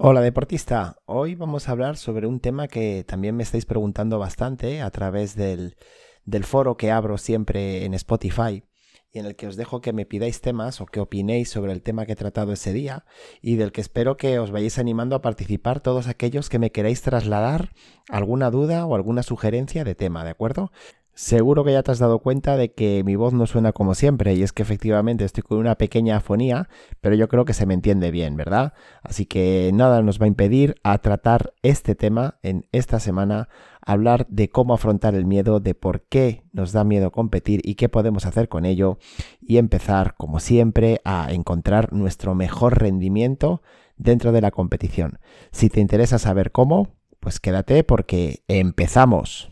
Hola deportista, hoy vamos a hablar sobre un tema que también me estáis preguntando bastante a través del, del, foro que abro siempre en Spotify y en el que os dejo que me pidáis temas o que opinéis sobre el tema que he tratado ese día y del que espero que os vayáis animando a participar todos aquellos que me queráis trasladar alguna duda o alguna sugerencia de tema, ¿de acuerdo? Seguro que ya te has dado cuenta de que mi voz no suena como siempre y es que efectivamente estoy con una pequeña afonía, pero yo creo que se me entiende bien, ¿verdad? Así que nada nos va a impedir a tratar este tema en esta semana, hablar de cómo afrontar el miedo, de por qué nos da miedo competir y qué podemos hacer con ello y empezar, como siempre, a encontrar nuestro mejor rendimiento dentro de la competición. Si te interesa saber cómo, pues quédate porque empezamos.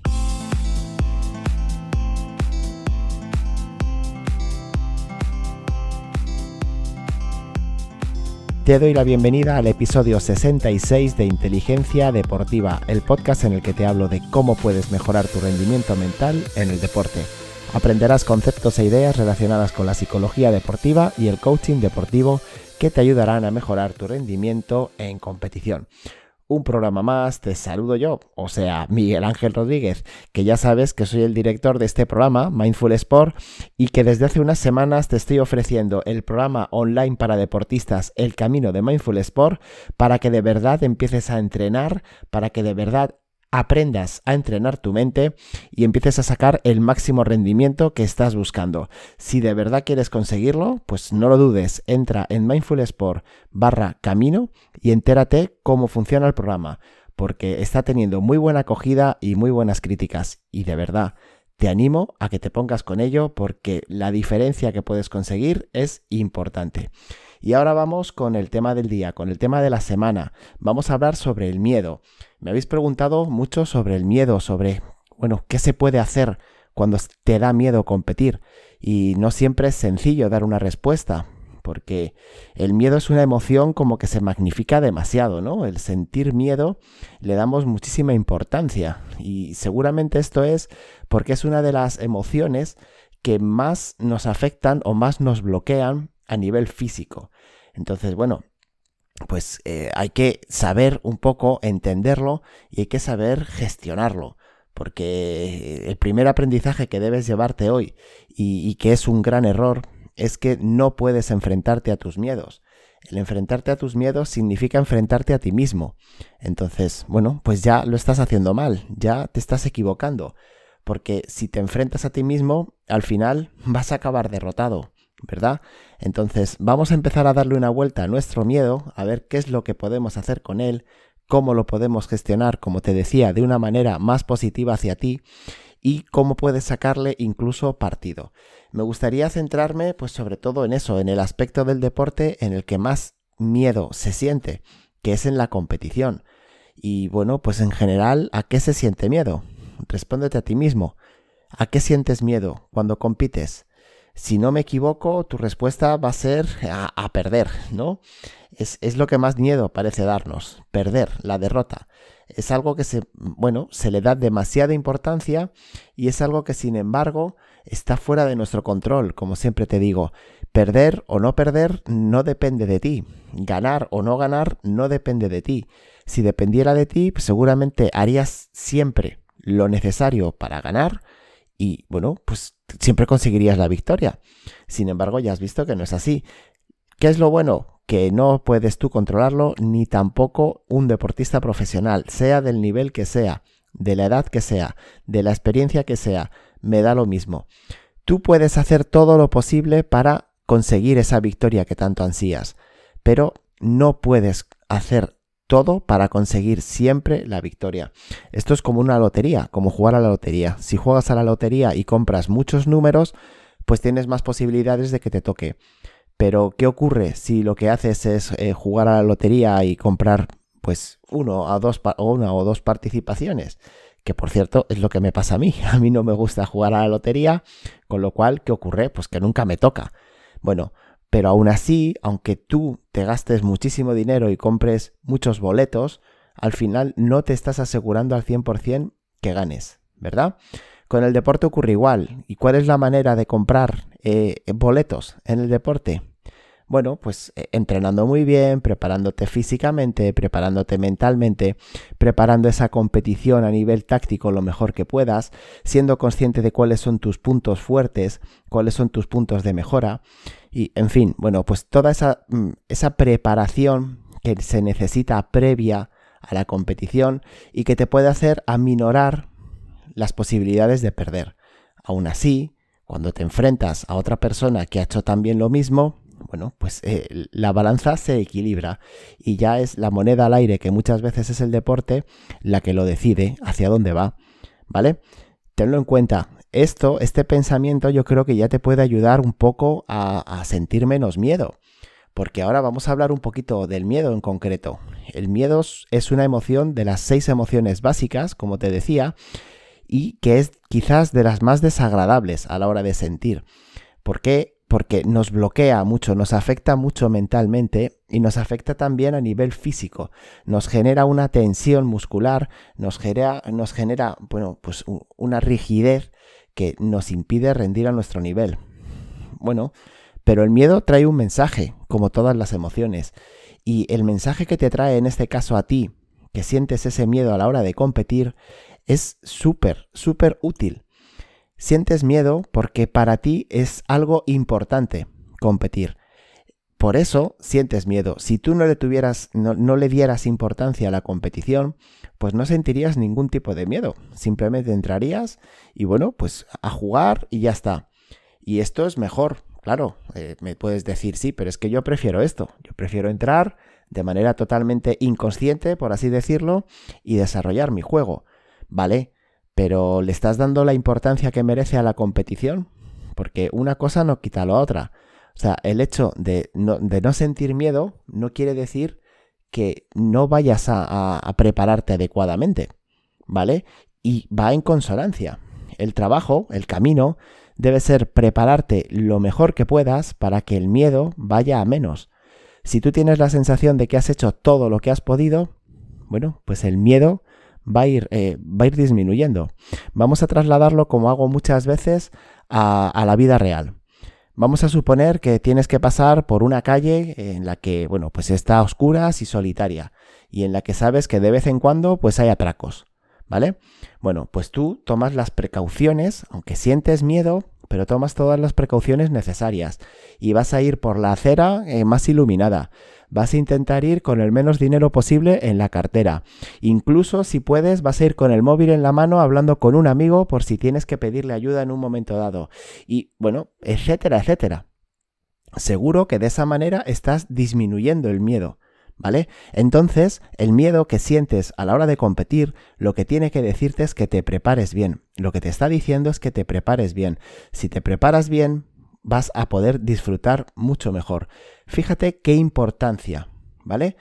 Te doy la bienvenida al episodio 66 de Inteligencia Deportiva, el podcast en el que te hablo de cómo puedes mejorar tu rendimiento mental en el deporte. Aprenderás conceptos e ideas relacionadas con la psicología deportiva y el coaching deportivo que te ayudarán a mejorar tu rendimiento en competición un programa más, te saludo yo, o sea, Miguel Ángel Rodríguez, que ya sabes que soy el director de este programa, Mindful Sport, y que desde hace unas semanas te estoy ofreciendo el programa online para deportistas El Camino de Mindful Sport, para que de verdad empieces a entrenar, para que de verdad aprendas a entrenar tu mente y empieces a sacar el máximo rendimiento que estás buscando. Si de verdad quieres conseguirlo, pues no lo dudes, entra en Mindful Sport barra camino y entérate cómo funciona el programa, porque está teniendo muy buena acogida y muy buenas críticas y de verdad te animo a que te pongas con ello porque la diferencia que puedes conseguir es importante. Y ahora vamos con el tema del día, con el tema de la semana. Vamos a hablar sobre el miedo. Me habéis preguntado mucho sobre el miedo, sobre, bueno, qué se puede hacer cuando te da miedo competir. Y no siempre es sencillo dar una respuesta, porque el miedo es una emoción como que se magnifica demasiado, ¿no? El sentir miedo le damos muchísima importancia y seguramente esto es porque es una de las emociones que más nos afectan o más nos bloquean a nivel físico. Entonces, bueno, pues eh, hay que saber un poco entenderlo y hay que saber gestionarlo. Porque el primer aprendizaje que debes llevarte hoy y que es un gran error es que no puedes enfrentarte a tus miedos. El enfrentarte a tus miedos significa enfrentarte a ti mismo. Entonces, bueno, pues ya lo estás haciendo mal, ya te estás equivocando. Porque si te enfrentas a ti mismo, al final vas a acabar derrotado. ¿verdad? Entonces vamos a empezar a darle una vuelta a nuestro miedo, a ver qué es lo que podemos hacer con él, cómo lo podemos gestionar, como te decía, de una manera más positiva hacia ti y cómo puedes sacarle incluso partido. Me gustaría centrarme pues sobre todo en eso, en el aspecto del deporte en el que más miedo se siente, que es en la competición. Y bueno, pues en general, ¿a qué se siente miedo? Respóndete a ti mismo. ¿A qué sientes miedo cuando compites? Si no me equivoco, tu respuesta va a ser a, perder, ¿no? Es, es, lo que más miedo parece darnos, perder, la derrota. Es algo que se, bueno, se le da demasiada importancia y es algo que sin embargo está fuera de nuestro control, como siempre te digo. Perder o no perder no depende de ti. Ganar o no ganar no depende de ti. Si dependiera de ti, seguramente harías siempre lo necesario para ganar y bueno, pues siempre conseguirías la victoria. Sin embargo, ya has visto que no es así. ¿Qué es lo bueno? Que no puedes tú controlarlo, ni tampoco un deportista profesional, sea del nivel que sea, de la edad que sea, de la experiencia que sea, me da lo mismo. Tú puedes hacer todo lo posible para conseguir esa victoria que tanto ansías, pero no puedes hacer todo para conseguir siempre la victoria. Esto es como una lotería, como jugar a la lotería. Si juegas a la lotería y compras muchos números, pues tienes más posibilidades de que te toque. Pero, ¿qué ocurre si lo que haces es eh, jugar a la lotería y comprar, pues, uno a dos o una o dos participaciones? Que por cierto es lo que me pasa a mí. A mí no me gusta jugar a la lotería, con lo cual, ¿qué ocurre? Pues que nunca me toca. Bueno, pero aún así, aunque tú te gastes muchísimo dinero y compres muchos boletos, al final no te estás asegurando al 100% que ganes, ¿verdad? Con el deporte ocurre igual. ¿Y cuál es la manera de comprar eh, boletos en el deporte? Bueno, pues eh, entrenando muy bien, preparándote físicamente, preparándote mentalmente, preparando esa competición a nivel táctico lo mejor que puedas, siendo consciente de cuáles son tus puntos fuertes, cuáles son tus puntos de mejora y, en fin, bueno, pues toda esa, mm, esa preparación que se necesita previa a la competición y que te puede hacer aminorar las posibilidades de perder. Aún así, cuando te enfrentas a otra persona que ha hecho también lo mismo, bueno, pues eh, la balanza se equilibra y ya es la moneda al aire, que muchas veces es el deporte, la que lo decide hacia dónde va, ¿vale? Tenlo en cuenta. Esto, este pensamiento, yo creo que ya te puede ayudar un poco a, sentir menos miedo porque ahora vamos a hablar un poquito del miedo en concreto. El miedo es una emoción de las seis emociones básicas, como te decía, y que es quizás de las más desagradables a la hora de sentir. ¿Por qué? porque nos bloquea mucho, nos afecta mucho mentalmente y nos afecta también a nivel físico. Nos genera una tensión muscular, nos genera, nos genera bueno, pues una rigidez que nos impide rendir a nuestro nivel. Bueno, pero el miedo trae un mensaje, como todas las emociones. Y el mensaje que te trae en este caso a ti, que sientes ese miedo a la hora de competir, es súper, súper útil. Sientes miedo porque para ti es algo importante competir. Por eso sientes miedo. Si tú no le tuvieras, no, le dieras importancia a la competición, pues no sentirías ningún tipo de miedo. Simplemente entrarías y bueno, pues a jugar y ya está. Y esto es mejor. Claro, eh, me puedes decir sí, pero es que yo prefiero esto. Yo prefiero entrar de manera totalmente inconsciente, por así decirlo, y desarrollar mi juego. Vale, pero ¿le estás dando la importancia que merece a la competición? Porque una cosa no quita la otra. O sea, el hecho de no, sentir miedo no quiere decir que no vayas a, prepararte adecuadamente, ¿vale? Y va en consonancia. El trabajo, el camino, debe ser prepararte lo mejor que puedas para que el miedo vaya a menos. Si tú tienes la sensación de que has hecho todo lo que has podido, bueno, pues el miedo va a ir, eh, disminuyendo. Vamos a trasladarlo, como hago muchas veces, a, la vida real. Vamos a suponer que tienes que pasar por una calle en la que, bueno, pues está a oscuras y solitaria, y en la que sabes que de vez en cuando, pues hay atracos, ¿vale? Bueno, pues tú tomas las precauciones, aunque sientes miedo, pero tomas todas las precauciones necesarias, y vas a ir por la acera eh, más iluminada vas a intentar ir con el menos dinero posible en la cartera. Incluso si puedes, vas a ir con el móvil en la mano hablando con un amigo por si tienes que pedirle ayuda en un momento dado. Y bueno, etcétera, etcétera. Seguro que de esa manera estás disminuyendo el miedo. ¿Vale? Entonces, el miedo que sientes a la hora de competir, lo que tiene que decirte es que te prepares bien. Lo que te está diciendo es que te prepares bien. Si te preparas bien, vas a poder disfrutar mucho mejor. Fíjate qué importancia, ¿vale?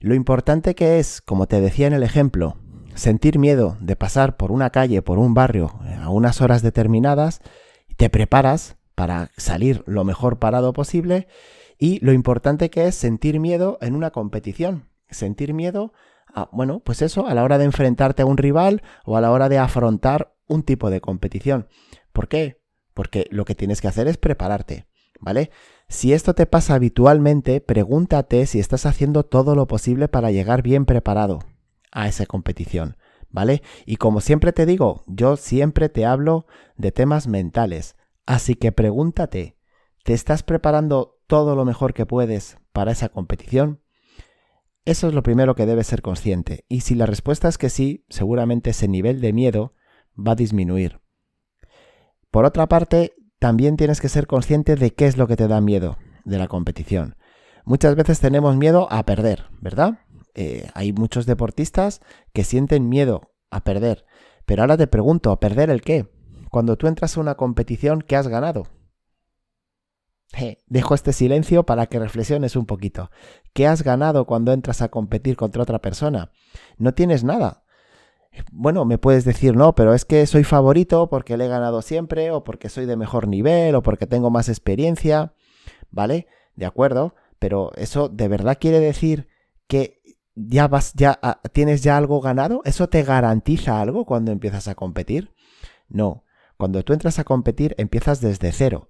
Lo importante que es, como te decía en el ejemplo, sentir miedo de pasar por una calle, por un barrio, eh, a unas horas determinadas, te preparas para salir lo mejor parado posible y lo importante que es sentir miedo en una competición, sentir miedo a, bueno, pues eso, a la hora de enfrentarte a un rival o a la hora de afrontar un tipo de competición. ¿Por qué? Porque lo que tienes que hacer es prepararte, ¿vale? Si esto te pasa habitualmente, pregúntate si estás haciendo todo lo posible para llegar bien preparado a esa competición, ¿vale? Y como siempre te digo, yo siempre te hablo de temas mentales, así que pregúntate, ¿te estás preparando todo lo mejor que puedes para esa competición? Eso es lo primero que debes ser consciente, y si la respuesta es que sí, seguramente ese nivel de miedo va a disminuir. Por otra parte, también tienes que ser consciente de qué es lo que te da miedo de la competición. Muchas veces tenemos miedo a perder, ¿verdad? Eh, hay muchos deportistas que sienten miedo a perder. Pero ahora te pregunto, ¿a perder el qué? Cuando tú entras a una competición, ¿qué has ganado? dejo este silencio para que reflexiones un poquito. ¿Qué has ganado cuando entras a competir contra otra persona? No tienes nada bueno, me puedes decir, no, pero es que soy favorito porque le he ganado siempre, o porque soy de mejor nivel, o porque tengo más experiencia, ¿vale? De acuerdo, pero eso de verdad quiere decir que ya vas, ya ah, tienes ya algo ganado, ¿eso te garantiza algo cuando empiezas a competir? No, cuando tú entras a competir empiezas desde cero.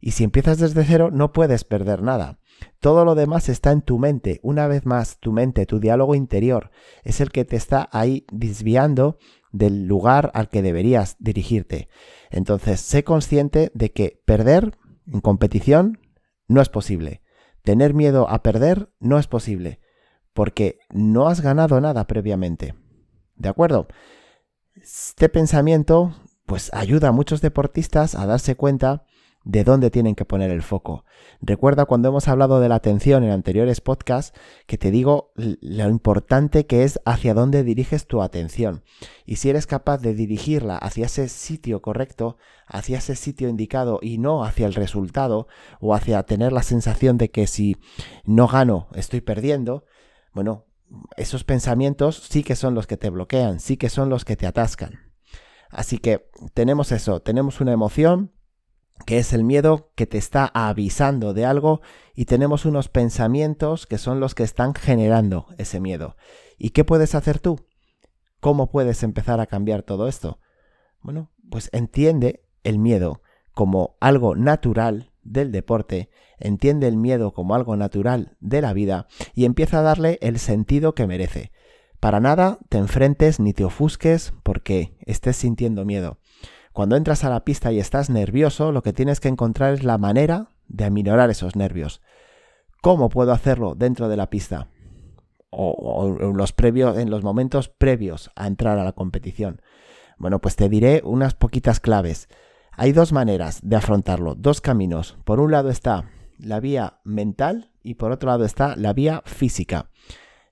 Y si empiezas desde cero, no puedes perder nada. Todo lo demás está en tu mente. Una vez más, tu mente, tu diálogo interior, es el que te está ahí desviando del lugar al que deberías dirigirte. Entonces, sé consciente de que perder en competición no es posible. Tener miedo a perder no es posible, porque no has ganado nada previamente. ¿De acuerdo? Este pensamiento pues ayuda a muchos deportistas a darse cuenta de dónde tienen que poner el foco. Recuerda cuando hemos hablado de la atención en anteriores podcasts que te digo lo importante que es hacia dónde diriges tu atención. Y si eres capaz de dirigirla hacia ese sitio correcto, hacia ese sitio indicado y no hacia el resultado o hacia tener la sensación de que si no gano estoy perdiendo, bueno, esos pensamientos sí que son los que te bloquean, sí que son los que te atascan. Así que tenemos eso, tenemos una emoción, que es el miedo que te está avisando de algo y tenemos unos pensamientos que son los que están generando ese miedo. ¿Y qué puedes hacer tú? ¿Cómo puedes empezar a cambiar todo esto? Bueno, pues entiende el miedo como algo natural del deporte, entiende el miedo como algo natural de la vida y empieza a darle el sentido que merece. Para nada te enfrentes ni te ofusques porque estés sintiendo miedo. Cuando entras a la pista y estás nervioso, lo que tienes que encontrar es la manera de aminorar esos nervios. ¿Cómo puedo hacerlo dentro de la pista? O, en, los momentos previos a entrar a la competición. Bueno, pues te diré unas poquitas claves. Hay dos maneras de afrontarlo, dos caminos. Por un lado está la vía mental y por otro lado está la vía física.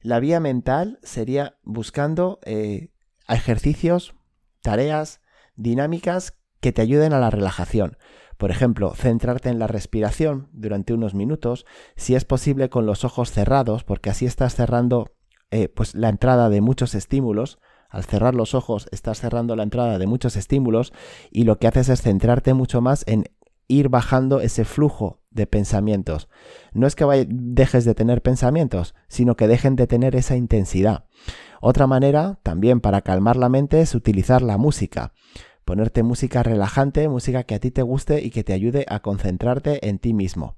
La vía mental sería buscando eh, ejercicios, tareas, dinámicas que te ayuden a la relajación. Por ejemplo, centrarte en la respiración durante unos minutos, si es posible con los ojos cerrados, porque así estás cerrando eh, pues la entrada de muchos estímulos. Al cerrar los ojos estás cerrando la entrada de muchos estímulos y lo que haces es centrarte mucho más en ir bajando ese flujo de pensamientos. No es que dejes de tener pensamientos, sino que dejen de tener esa intensidad. Otra manera, también para calmar la mente, es utilizar la música ponerte música relajante, música que a ti te guste y que te ayude a concentrarte en ti mismo.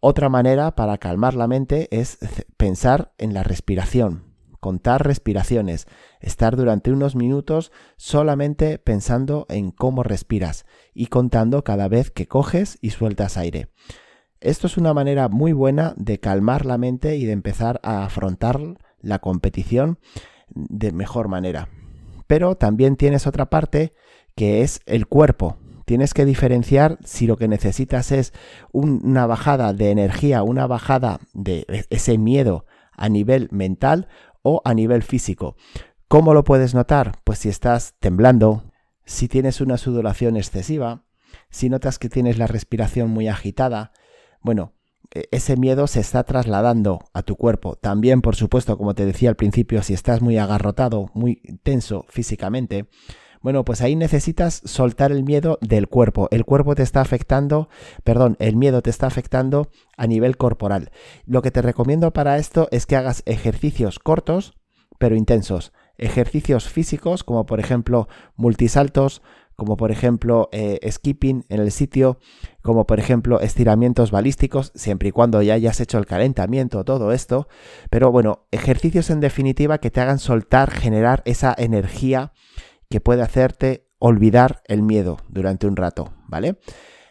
Otra manera para calmar la mente es pensar en la respiración, contar respiraciones, estar durante unos minutos solamente pensando en cómo respiras y contando cada vez que coges y sueltas aire. Esto es una manera muy buena de calmar la mente y de empezar a afrontar la competición de mejor manera. Pero también tienes otra parte que es el cuerpo. Tienes que diferenciar si lo que necesitas es una bajada de energía, una bajada de e-, ese miedo a nivel mental o a nivel físico. ¿Cómo lo puedes notar? Pues si estás temblando, si tienes una sudoración excesiva, si notas que tienes la respiración muy agitada, bueno, e-, ese miedo se está trasladando a tu cuerpo. También, por supuesto, como te decía al principio, si estás muy agarrotado, muy tenso físicamente, bueno, pues ahí necesitas soltar el miedo del cuerpo. El cuerpo te está afectando, perdón, el miedo te está afectando a nivel corporal. Lo que te recomiendo para esto es que hagas ejercicios cortos, pero intensos. Ejercicios físicos, como por ejemplo multisaltos, como por ejemplo eh, skipping en el sitio, como por ejemplo estiramientos balísticos, siempre y cuando ya hayas hecho el calentamiento, todo esto. Pero bueno, ejercicios en definitiva que te hagan soltar, generar esa energía que puede hacerte olvidar el miedo durante un rato, ¿vale?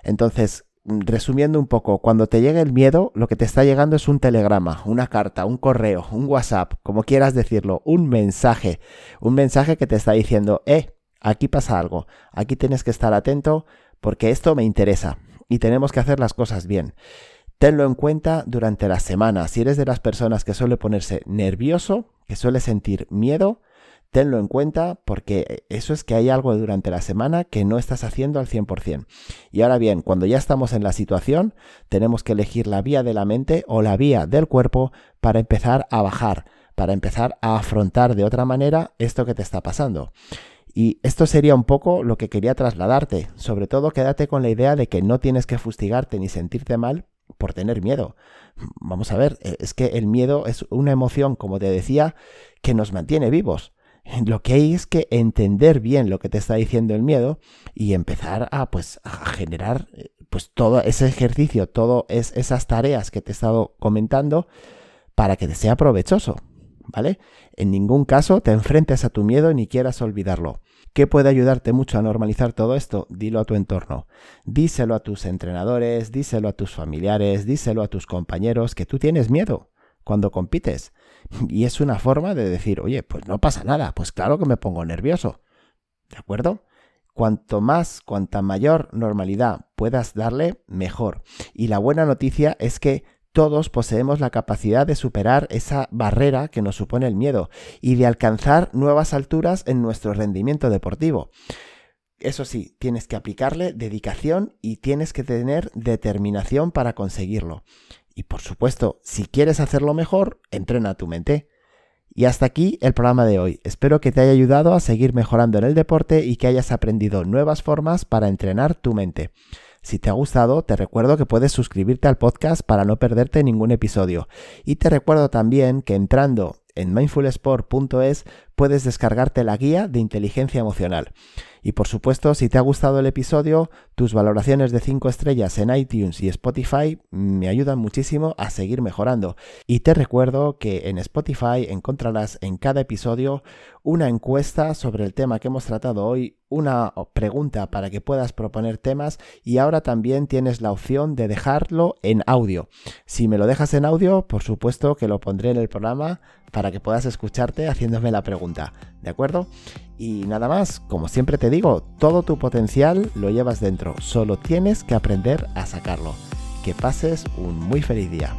Entonces, resumiendo un poco, cuando te llega el miedo, lo que te está llegando es un telegrama, una carta, un correo, un WhatsApp, como quieras decirlo, un mensaje, un mensaje que te está diciendo, eh, aquí pasa algo, aquí tienes que estar atento porque esto me interesa y tenemos que hacer las cosas bien. Tenlo en cuenta durante la semana. Si eres de las personas que suele ponerse nervioso, que suele sentir miedo, tenlo en cuenta porque eso es que hay algo durante la semana que no estás haciendo al 100%. Y ahora bien, cuando ya estamos en la situación, tenemos que elegir la vía de la mente o la vía del cuerpo para empezar a bajar, para empezar a afrontar de otra manera esto que te está pasando. Y esto sería un poco lo que quería trasladarte. Sobre todo quédate con la idea de que no tienes que fustigarte ni sentirte mal por tener miedo. Vamos a ver, es que el miedo es una emoción, como te decía, que nos mantiene vivos Lo que hay es que entender bien lo que te está diciendo el miedo y empezar a, pues, a generar eh, pues, todo ese ejercicio, todas esas tareas que te he estado comentando para que te sea provechoso. ¿Vale? En ningún caso te enfrentes a tu miedo ni quieras olvidarlo. ¿Qué puede ayudarte mucho a normalizar todo esto? Dilo a tu entorno. Díselo a tus entrenadores, díselo a tus familiares, díselo a tus compañeros que tú tienes miedo cuando compites. Y es una forma de decir, oye, pues no pasa nada, pues claro que me pongo nervioso. ¿De acuerdo? Cuanto más, cuanta mayor normalidad puedas darle, mejor. Y la buena noticia es que todos poseemos la capacidad de superar esa barrera que nos supone el miedo y de alcanzar nuevas alturas en nuestro rendimiento deportivo. Eso sí, tienes que aplicarle dedicación y tienes que tener determinación para conseguirlo. Y por supuesto, si quieres hacerlo mejor, entrena tu mente. Y hasta aquí el programa de hoy. Espero que te haya ayudado a seguir mejorando en el deporte y que hayas aprendido nuevas formas para entrenar tu mente. Si te ha gustado, te recuerdo que puedes suscribirte al podcast para no perderte ningún episodio. Y te recuerdo también que entrando en mindfulsport.es puedes descargarte la guía de inteligencia emocional. Y por supuesto, si te ha gustado el episodio, tus valoraciones de 5 estrellas en iTunes y Spotify me ayudan muchísimo a seguir mejorando. Y te recuerdo que en Spotify encontrarás en cada episodio una encuesta sobre el tema que hemos tratado hoy, una pregunta para que puedas proponer temas y ahora también tienes la opción de dejarlo en audio. Si me lo dejas en audio, por supuesto que lo pondré en el programa para que puedas escucharte haciéndome la pregunta, ¿de acuerdo? Y nada más, como siempre te digo, todo tu potencial lo llevas dentro, solo tienes que aprender a sacarlo. Que pases un muy feliz día.